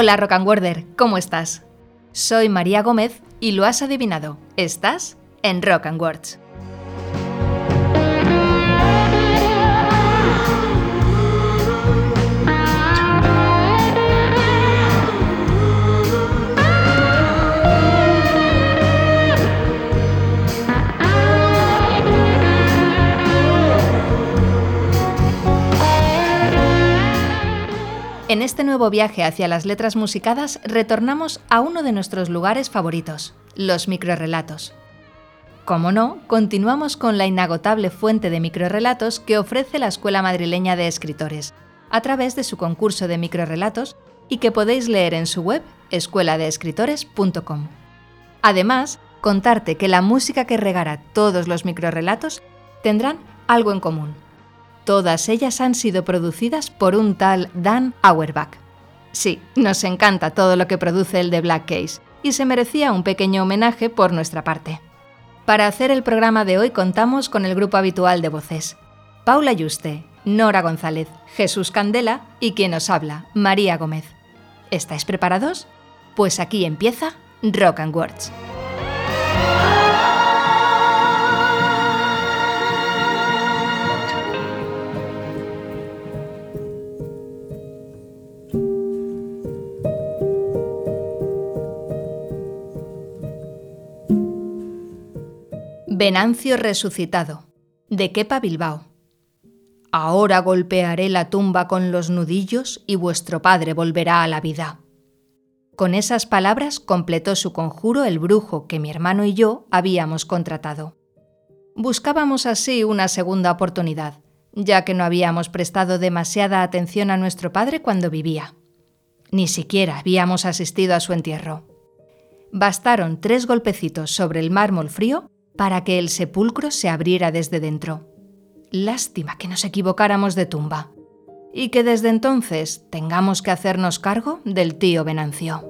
Hola Rock and Worder, ¿cómo estás? Soy María Gómez y lo has adivinado, estás en Rock and Words. En este nuevo viaje hacia las letras musicadas retornamos a uno de nuestros lugares favoritos, los microrelatos. Como no, continuamos con la inagotable fuente de microrelatos que ofrece la Escuela Madrileña de Escritores, a través de su concurso de microrelatos y que podéis leer en su web escueladeescritores.com. Además, contarte que la música que regara todos los microrelatos tendrán algo en común Todas ellas han sido producidas por un tal Dan Auerbach. Sí, nos encanta todo lo que produce el de Black Case y se merecía un pequeño homenaje por nuestra parte. Para hacer el programa de hoy contamos con el grupo habitual de voces. Paula Yuste, Nora González, Jesús Candela y quien os habla, María Gómez. ¿Estáis preparados? Pues aquí empieza Rock and Words. Venancio resucitado, de Kepa Bilbao. Ahora golpearé la tumba con los nudillos y vuestro padre volverá a la vida. Con esas palabras completó su conjuro el brujo que mi hermano y yo habíamos contratado. Buscábamos así una segunda oportunidad, ya que no habíamos prestado demasiada atención a nuestro padre cuando vivía. Ni siquiera habíamos asistido a su entierro. Bastaron tres golpecitos sobre el mármol frío para que el sepulcro se abriera desde dentro. Lástima que nos equivocáramos de tumba y que desde entonces tengamos que hacernos cargo del tío Venancio.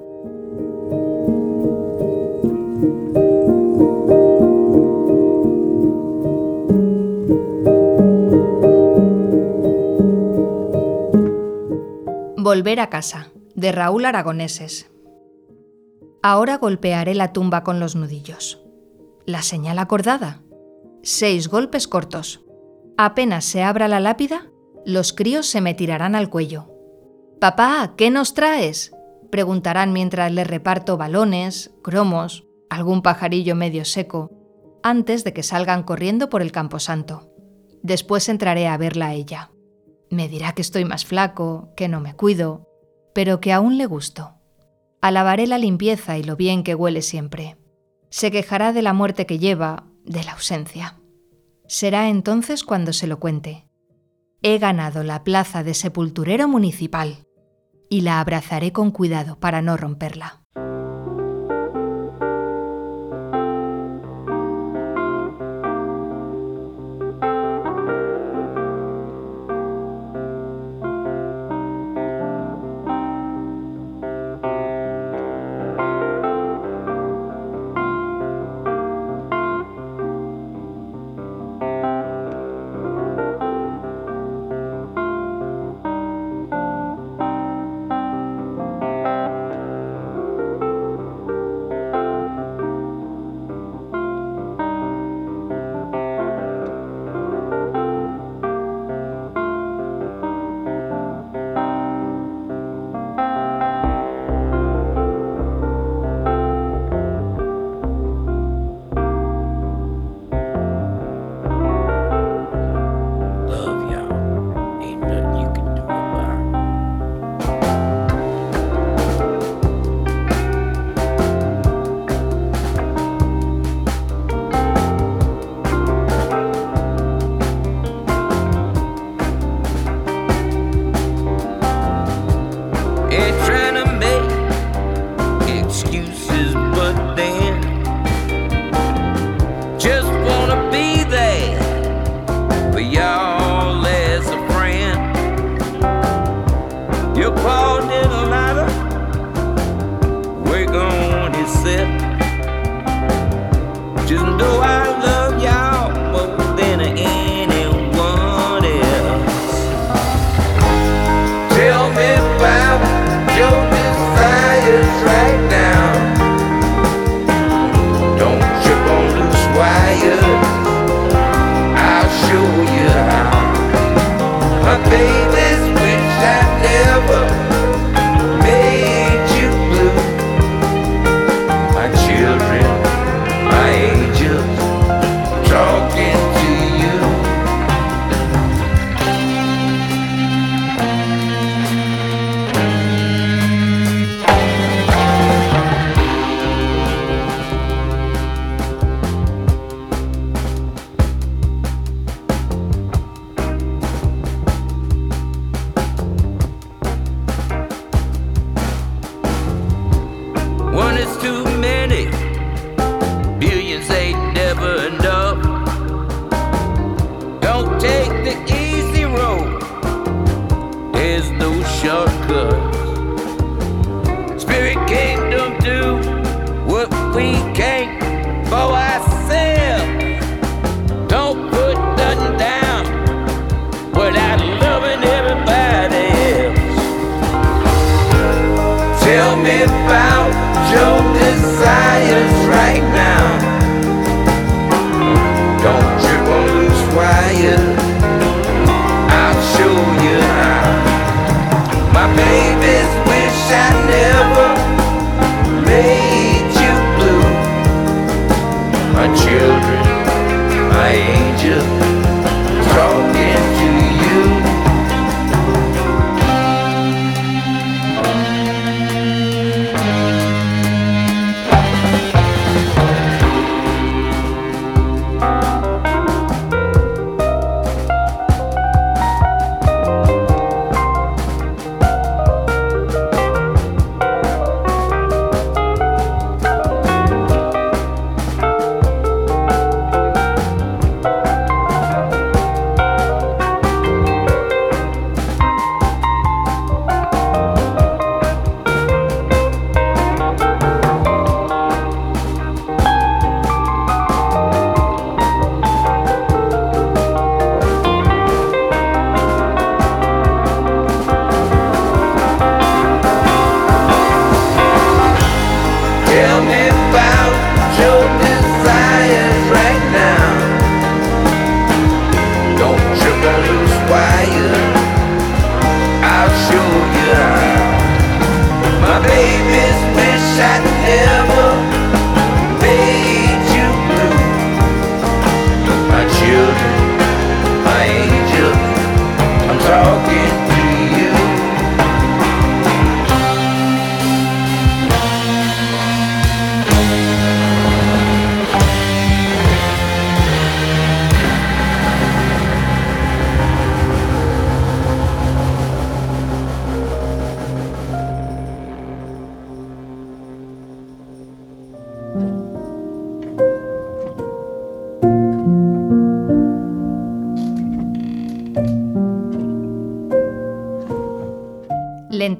Volver a casa, de Raúl Aragoneses. Ahora golpearé la tumba con los nudillos la señal acordada. Seis golpes cortos. Apenas se abra la lápida, los críos se me tirarán al cuello. Papá, ¿qué nos traes? preguntarán mientras les reparto balones, cromos, algún pajarillo medio seco, antes de que salgan corriendo por el camposanto. Después entraré a verla a ella. Me dirá que estoy más flaco, que no me cuido, pero que aún le gusto. Alabaré la limpieza y lo bien que huele siempre se quejará de la muerte que lleva, de la ausencia. Será entonces cuando se lo cuente. He ganado la plaza de sepulturero municipal y la abrazaré con cuidado para no romperla.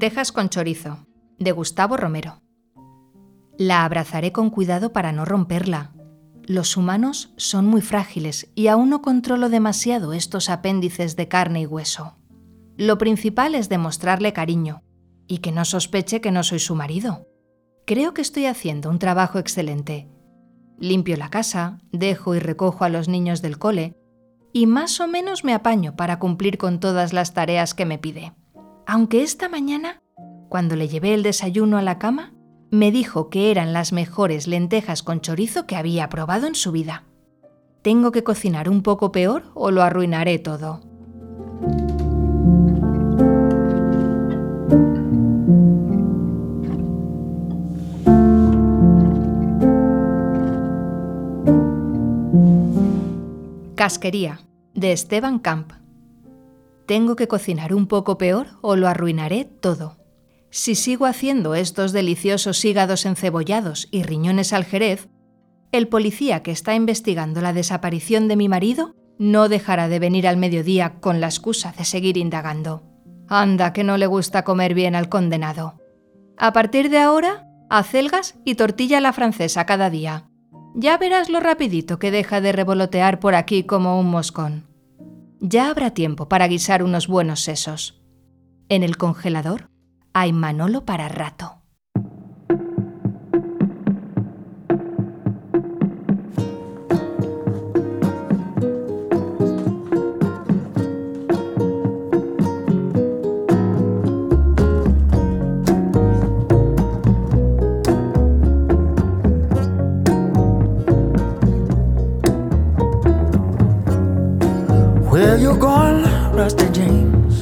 Lentejas con chorizo, de Gustavo Romero. La abrazaré con cuidado para no romperla. Los humanos son muy frágiles y aún no controlo demasiado estos apéndices de carne y hueso. Lo principal es demostrarle cariño y que no sospeche que no soy su marido. Creo que estoy haciendo un trabajo excelente. Limpio la casa, dejo y recojo a los niños del cole y más o menos me apaño para cumplir con todas las tareas que me pide aunque esta mañana, cuando le llevé el desayuno a la cama, me dijo que eran las mejores lentejas con chorizo que había probado en su vida. ¿Tengo que cocinar un poco peor o lo arruinaré todo? Casquería, de Esteban Camp. ¿Tengo que cocinar un poco peor o lo arruinaré todo? Si sigo haciendo estos deliciosos hígados encebollados y riñones al jerez, el policía que está investigando la desaparición de mi marido no dejará de venir al mediodía con la excusa de seguir indagando. Anda, que no le gusta comer bien al condenado. A partir de ahora, acelgas y tortilla a la francesa cada día. Ya verás lo rapidito que deja de revolotear por aquí como un moscón. Ya habrá tiempo para guisar unos buenos sesos. En el congelador hay manolo para rato. you're gone, Rusty James.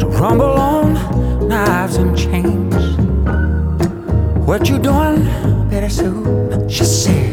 So rumble on, knives and chains. What you doing, better soon? She said.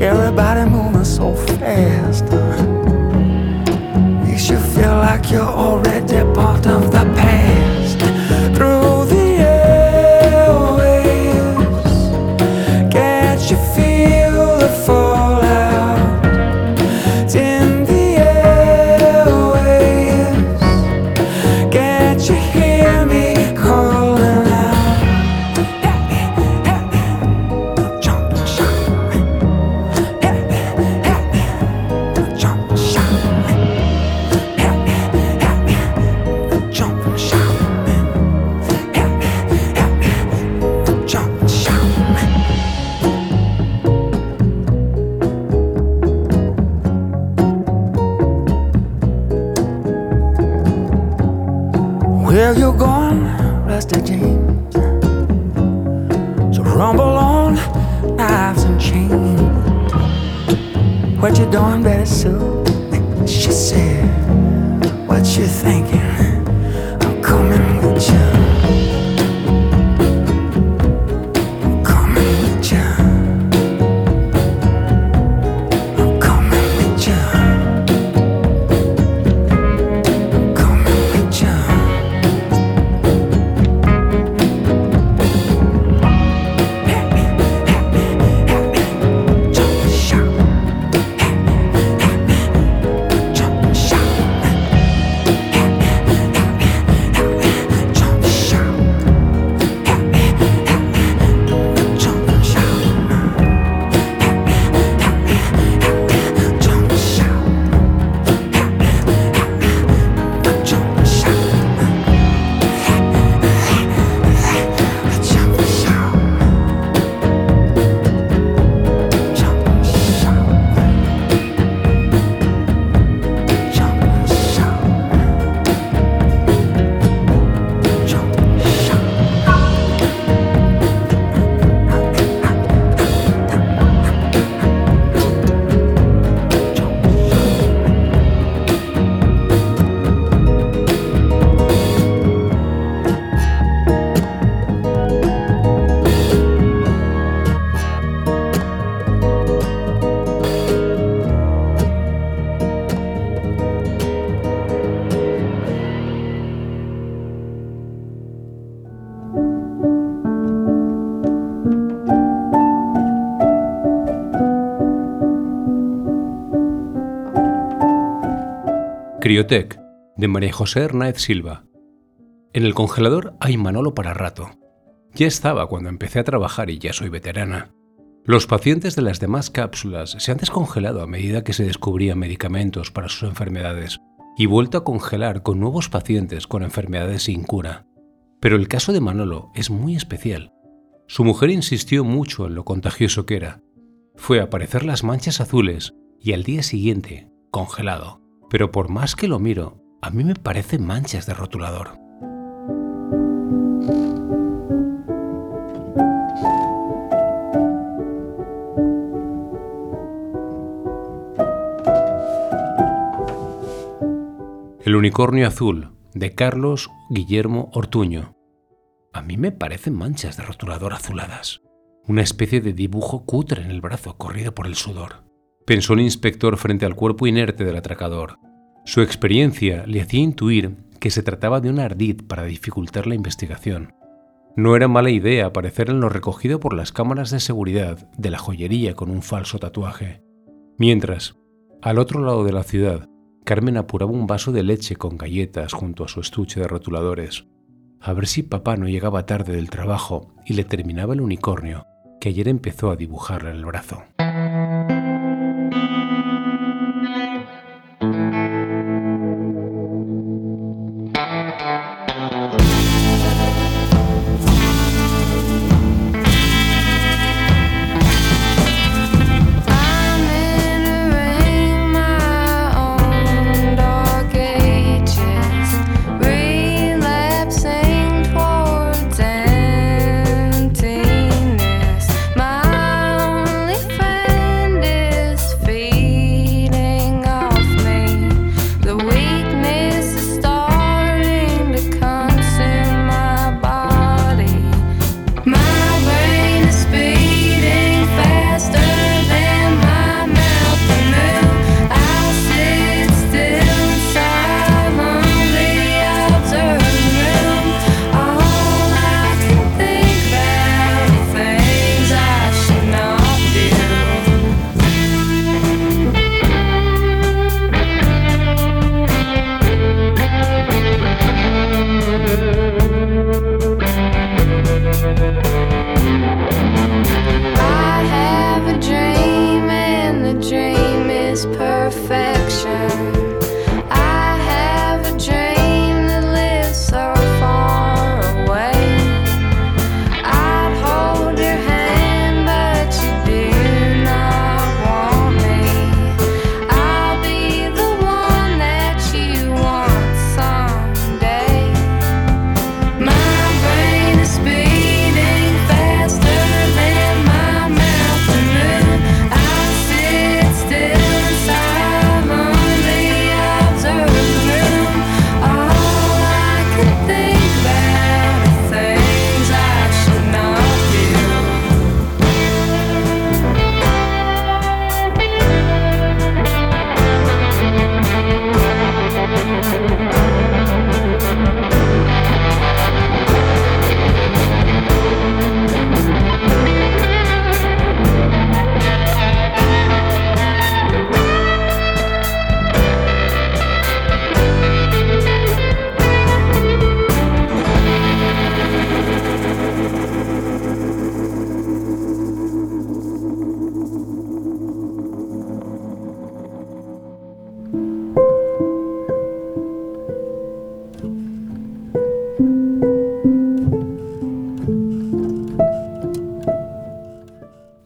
Everybody moving so fast. Makes you feel like you're already part of the past. Criotec, de María José Hernández Silva. En el congelador hay Manolo para rato. Ya estaba cuando empecé a trabajar y ya soy veterana. Los pacientes de las demás cápsulas se han descongelado a medida que se descubrían medicamentos para sus enfermedades y vuelto a congelar con nuevos pacientes con enfermedades sin cura. Pero el caso de Manolo es muy especial. Su mujer insistió mucho en lo contagioso que era. Fue a aparecer las manchas azules y al día siguiente, congelado. Pero por más que lo miro, a mí me parecen manchas de rotulador. El unicornio azul, de Carlos Guillermo Ortuño. A mí me parecen manchas de rotulador azuladas. Una especie de dibujo cutre en el brazo corrido por el sudor. Pensó el inspector frente al cuerpo inerte del atracador. Su experiencia le hacía intuir que se trataba de un ardid para dificultar la investigación. No era mala idea aparecer en lo recogido por las cámaras de seguridad de la joyería con un falso tatuaje. Mientras, al otro lado de la ciudad, Carmen apuraba un vaso de leche con galletas junto a su estuche de rotuladores, a ver si papá no llegaba tarde del trabajo y le terminaba el unicornio que ayer empezó a dibujarle en el brazo.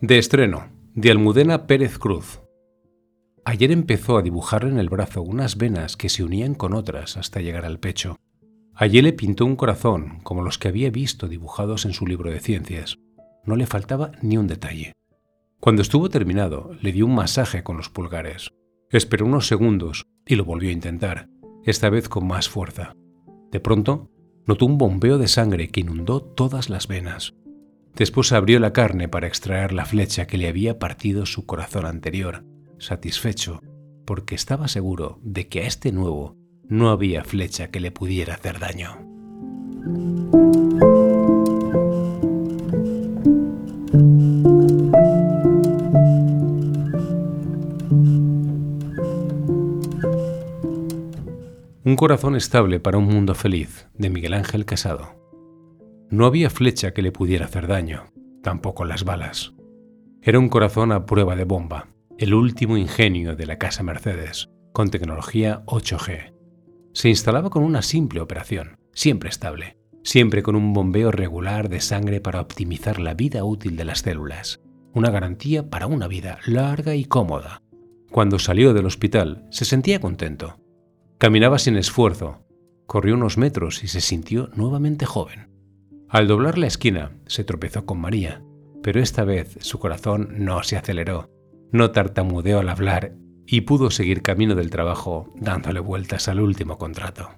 De estreno, de Almudena Pérez Cruz. Ayer empezó a dibujarle en el brazo unas venas que se unían con otras hasta llegar al pecho. Ayer le pintó un corazón como los que había visto dibujados en su libro de ciencias. No le faltaba ni un detalle. Cuando estuvo terminado, le dio un masaje con los pulgares. Esperó unos segundos y lo volvió a intentar, esta vez con más fuerza. De pronto, notó un bombeo de sangre que inundó todas las venas. Después abrió la carne para extraer la flecha que le había partido su corazón anterior, satisfecho, porque estaba seguro de que a este nuevo no había flecha que le pudiera hacer daño. Un corazón estable para un mundo feliz, de Miguel Ángel Casado. No había flecha que le pudiera hacer daño, tampoco las balas. Era un corazón a prueba de bomba, el último ingenio de la casa Mercedes, con tecnología 8G. Se instalaba con una simple operación, siempre estable, siempre con un bombeo regular de sangre para optimizar la vida útil de las células, una garantía para una vida larga y cómoda. Cuando salió del hospital, se sentía contento. Caminaba sin esfuerzo, corrió unos metros y se sintió nuevamente joven. Al doblar la esquina, se tropezó con María, pero esta vez su corazón no se aceleró, no tartamudeó al hablar y pudo seguir camino del trabajo dándole vueltas al último contrato.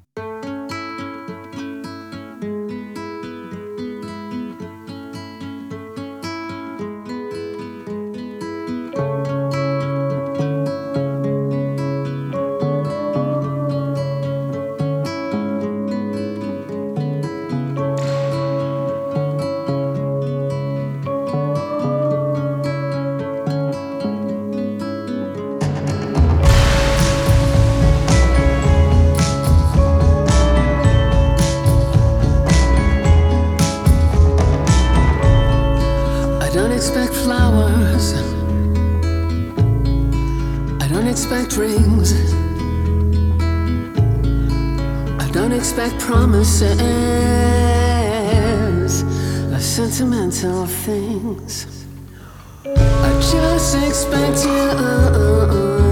Expect promises of sentimental things. I just expect you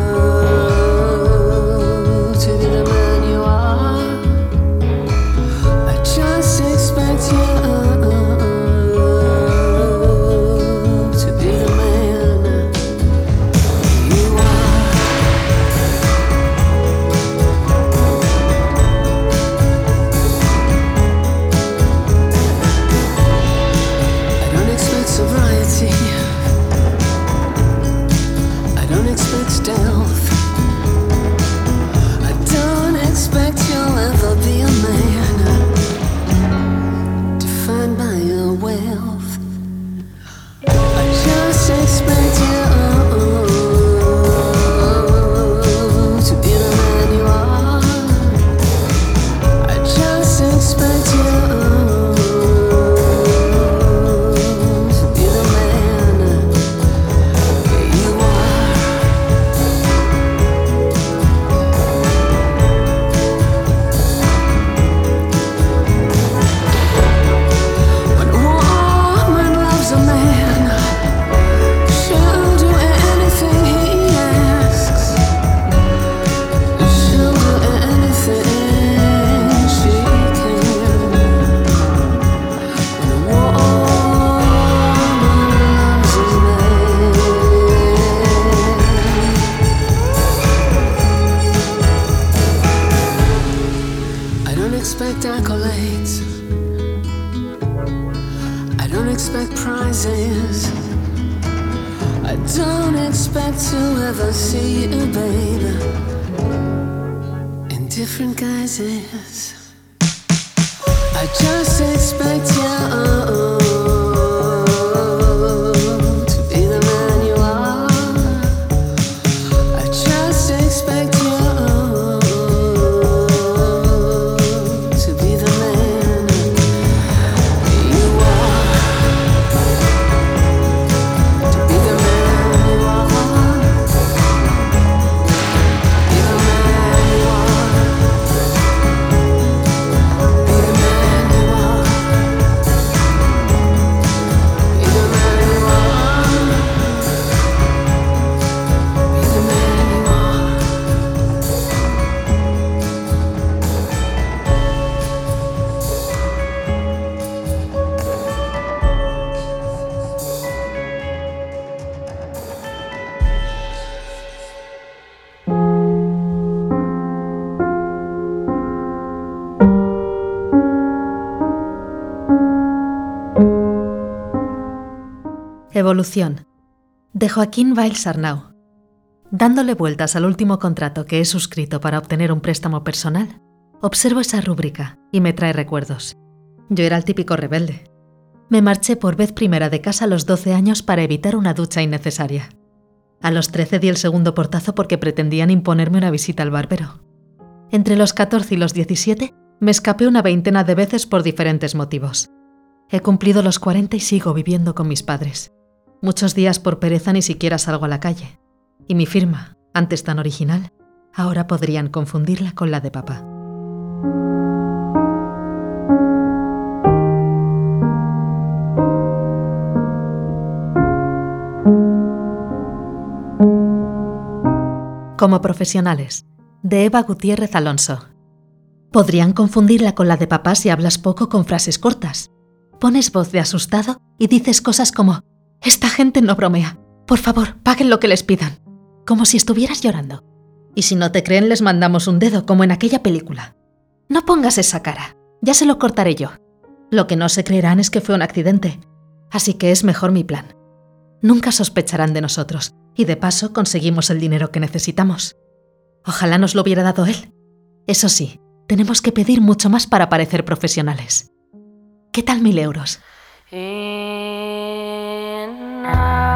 Evolución. De Joaquín Valls Arnau. Dándole vueltas al último contrato que he suscrito para obtener un préstamo personal, observo esa rúbrica y me trae recuerdos. Yo era el típico rebelde. Me marché por vez primera de casa a los 12 años para evitar una ducha innecesaria. A los 13 di el segundo portazo porque pretendían imponerme una visita al barbero. Entre los 14 y los 17 me escapé una veintena de veces por diferentes motivos. He cumplido los 40 y sigo viviendo con mis padres. Muchos días por pereza ni siquiera salgo a la calle. Y mi firma, antes tan original, ahora podrían confundirla con la de papá. Como profesionales, de Eva Gutiérrez Alonso. Podrían confundirla con la de papá si hablas poco con frases cortas. Pones voz de asustado y dices cosas como, esta gente no bromea. Por favor, paguen lo que les pidan. Como si estuvieras llorando. Y si no te creen, les mandamos un dedo, como en aquella película. No pongas esa cara. Ya se lo cortaré yo. Lo que no se creerán es que fue un accidente. Así que es mejor mi plan. Nunca sospecharán de nosotros. Y de paso conseguimos el dinero que necesitamos. Ojalá nos lo hubiera dado él. Eso sí, tenemos que pedir mucho más para parecer profesionales. ¿Qué tal mil euros? In night.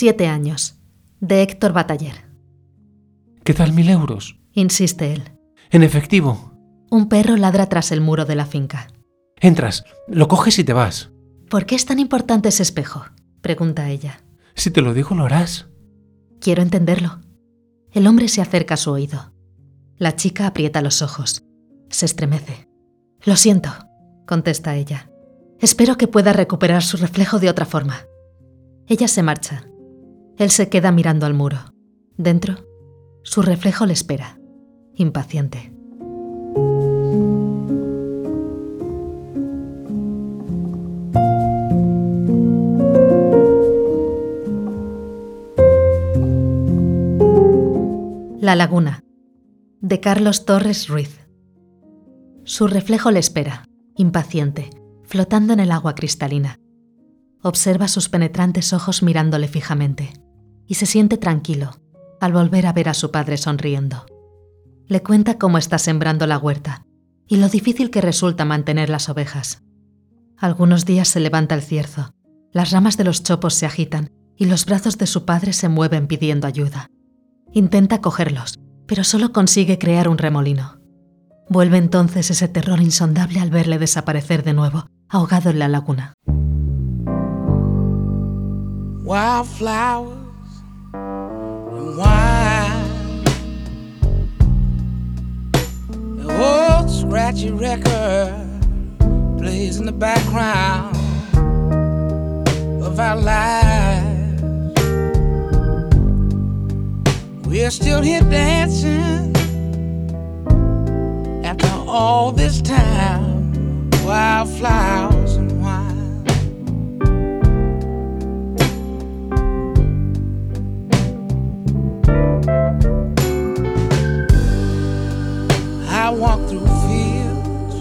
Siete años. De Héctor Bataller. ¿Qué tal mil euros? Insiste él. En efectivo. Un perro ladra tras el muro de la finca. Entras, lo coges y te vas. ¿Por qué es tan importante ese espejo? Pregunta ella. Si te lo digo, lo harás. Quiero entenderlo. El hombre se acerca a su oído. La chica aprieta los ojos. Se estremece. Lo siento, contesta ella. Espero que pueda recuperar su reflejo de otra forma. Ella se marcha. Él se queda mirando al muro. Dentro, su reflejo le espera, impaciente. La laguna, de Carlos Torres Ruiz. Su reflejo le espera, impaciente, flotando en el agua cristalina. Observa sus penetrantes ojos mirándole fijamente y se siente tranquilo al volver a ver a su padre sonriendo. Le cuenta cómo está sembrando la huerta y lo difícil que resulta mantener las ovejas. Algunos días se levanta el cierzo, las ramas de los chopos se agitan y los brazos de su padre se mueven pidiendo ayuda. Intenta cogerlos, pero solo consigue crear un remolino. Vuelve entonces ese terror insondable al verle desaparecer de nuevo, ahogado en la laguna. wildflowers and wine. The old scratchy record plays in the background of our lives. We're still here dancing after all this time. Wildflowers I walk through fields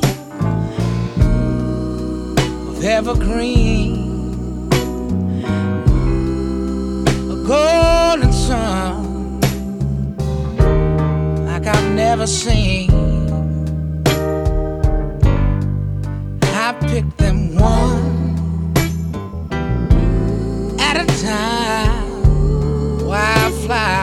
of evergreen, a golden sun like I've never seen. I pick them one at a time, wildflowers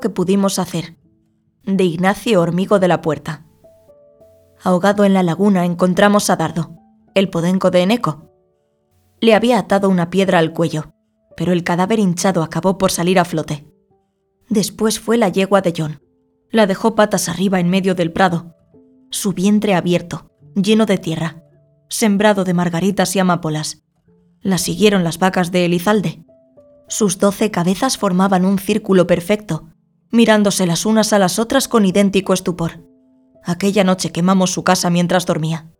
que pudimos hacer. De Ignacio Hormigo de la Puerta. Ahogado en la laguna encontramos a Dardo, el podenco de Eneco. Le había atado una piedra al cuello, pero el cadáver hinchado acabó por salir a flote. Después fue la yegua de John. La dejó patas arriba en medio del prado, su vientre abierto, lleno de tierra, sembrado de margaritas y amapolas. La siguieron las vacas de Elizalde. Sus doce cabezas formaban un círculo perfecto, mirándose las unas a las otras con idéntico estupor. Aquella noche quemamos su casa mientras dormía.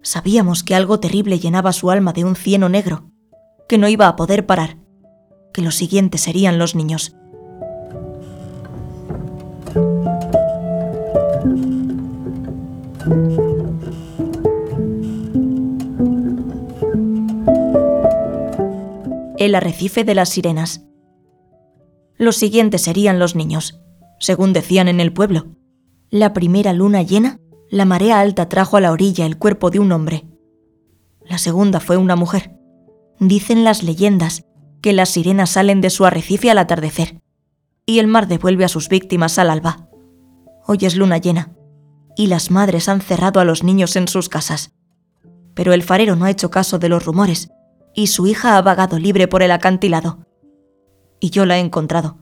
Sabíamos que algo terrible llenaba su alma de un cieno negro, que no iba a poder parar, que los siguientes serían los niños. El arrecife de las sirenas. Los siguientes serían los niños, según decían en el pueblo. La primera luna llena, la marea alta trajo a la orilla el cuerpo de un hombre. La segunda fue una mujer. Dicen las leyendas que las sirenas salen de su arrecife al atardecer y el mar devuelve a sus víctimas al alba. Hoy es luna llena y las madres han cerrado a los niños en sus casas. Pero el farero no ha hecho caso de los rumores y su hija ha vagado libre por el acantilado. Y yo la he encontrado.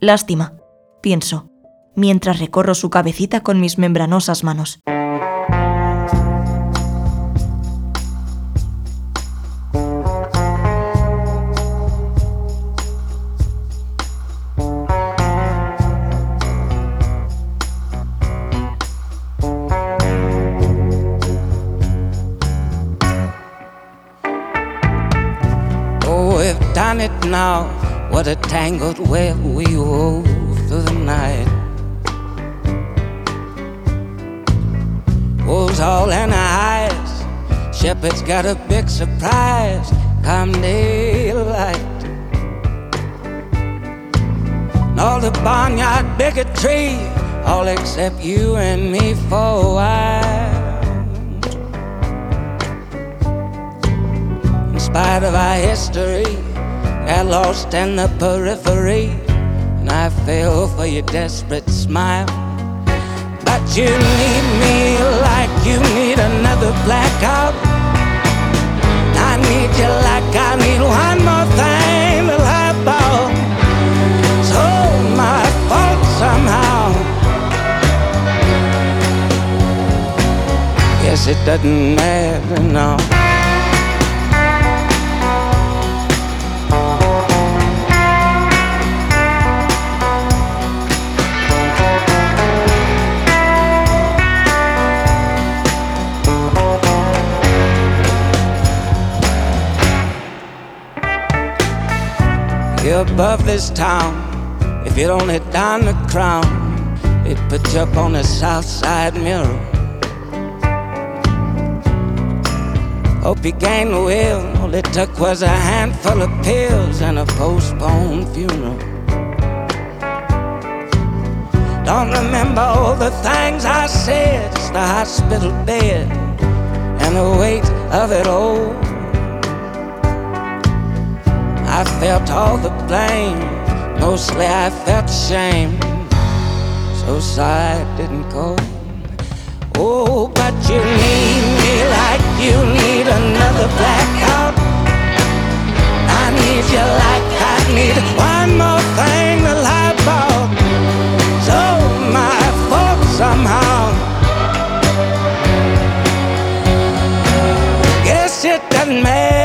Lástima, pienso, mientras recorro su cabecita con mis membranosas manos. Oh, now. What a tangled web we wove through the night. Wolves all in eyes. Shepherd's got a big surprise. Come daylight. And all the barnyard bigotry, all except you and me for a while. In spite of our history, got lost in the periphery, and I fell for your desperate smile. But you need me like you need another blackout. I need you like I need one more thing to lie about. So my fault somehow. Guess it doesn't matter now. Above this town. If you'd only down the crown, they'd put you up on the south side mirror. Hope you gained the will. All it took was a handful of pills and a postponed funeral. Don't remember all the things I said, just the hospital bed and the weight of it all. I felt all the blame. Mostly I felt shame. So side didn't go. Oh, but you need me like you need another blackout. I need you like I need one more thing to lie about. So my fault somehow. Guess it doesn't matter.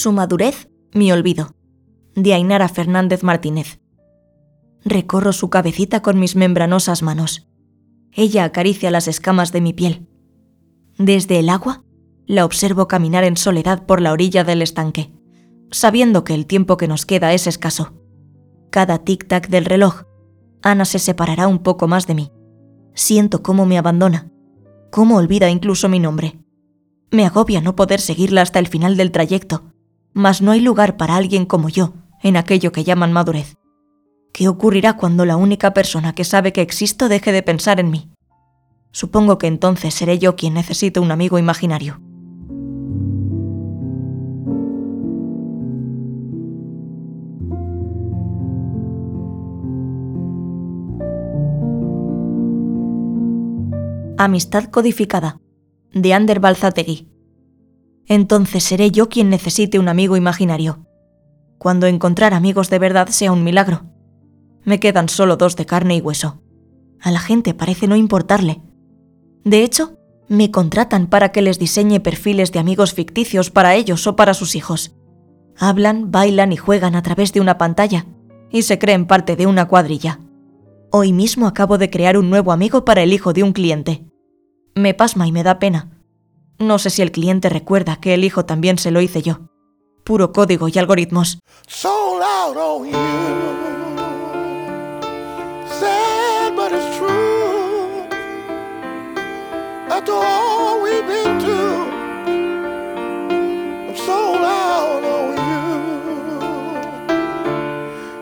Su madurez, mi olvido. De Ainara Fernández Martínez. Recorro su cabecita con mis membranosas manos. Ella acaricia las escamas de mi piel. Desde el agua, la observo caminar en soledad por la orilla del estanque, sabiendo que el tiempo que nos queda es escaso. Cada tic-tac del reloj, Ana se separará un poco más de mí. Siento cómo me abandona, cómo olvida incluso mi nombre. Me agobia no poder seguirla hasta el final del trayecto, mas no hay lugar para alguien como yo en aquello que llaman madurez. ¿Qué ocurrirá cuando la única persona que sabe que existo deje de pensar en mí? Supongo que entonces seré yo quien necesite un amigo imaginario. Amistad codificada, de Ander Balzategui. Entonces seré yo quien necesite un amigo imaginario. Cuando encontrar amigos de verdad sea un milagro. Me quedan solo dos de carne y hueso. A la gente parece no importarle. De hecho, me contratan para que les diseñe perfiles de amigos ficticios para ellos o para sus hijos. Hablan, bailan y juegan a través de una pantalla y se creen parte de una cuadrilla. Hoy mismo acabo de crear un nuevo amigo para el hijo de un cliente. Me pasma y me da pena. No sé si el cliente recuerda que el hijo también se lo hice yo. Puro código y algoritmos. sold out on you. Sad, but it's true. After all we've been through, I'm sold out on you.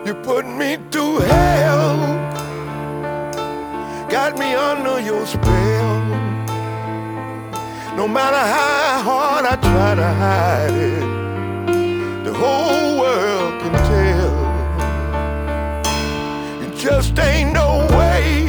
You put me through hell, got me under your spell. No matter how hard I try to hide it the whole world can tell. It just ain't no way,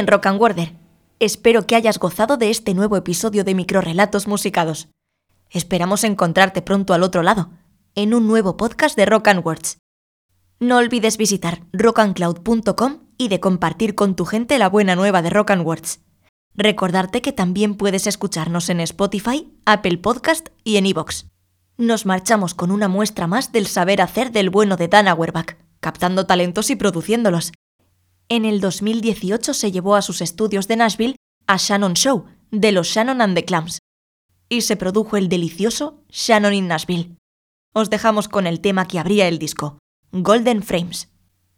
Bien, Rock and Worder. Espero que hayas gozado de este nuevo episodio de Microrelatos Musicados. Esperamos encontrarte pronto al otro lado, en un nuevo podcast de Rock and Words. No olvides visitar rockandcloud.com y de compartir con tu gente la buena nueva de Rock and Words. Recordarte que también puedes escucharnos en Spotify, Apple Podcast y en iVoox. Nos marchamos con una muestra más del saber hacer del bueno de Dan Auerbach, captando talentos y produciéndolos. En el 2018 se llevó a sus estudios de Nashville a Shannon Show, de los Shannon and the Clams, y se produjo el delicioso Shannon in Nashville. Os dejamos con el tema que abría el disco, Golden Frames.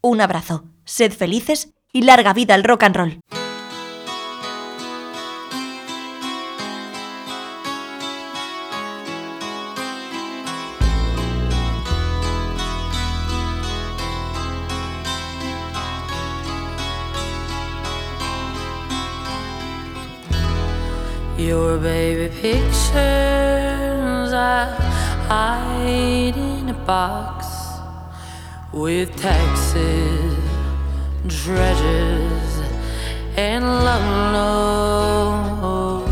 Un abrazo, sed felices y larga vida al rock and roll. Your baby pictures I hide in a box with taxes, treasures, and love notes.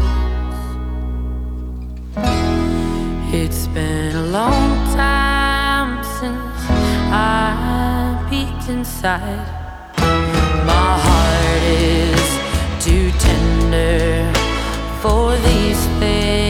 It's been a long time since I peeked inside. My heart is too tender for these things.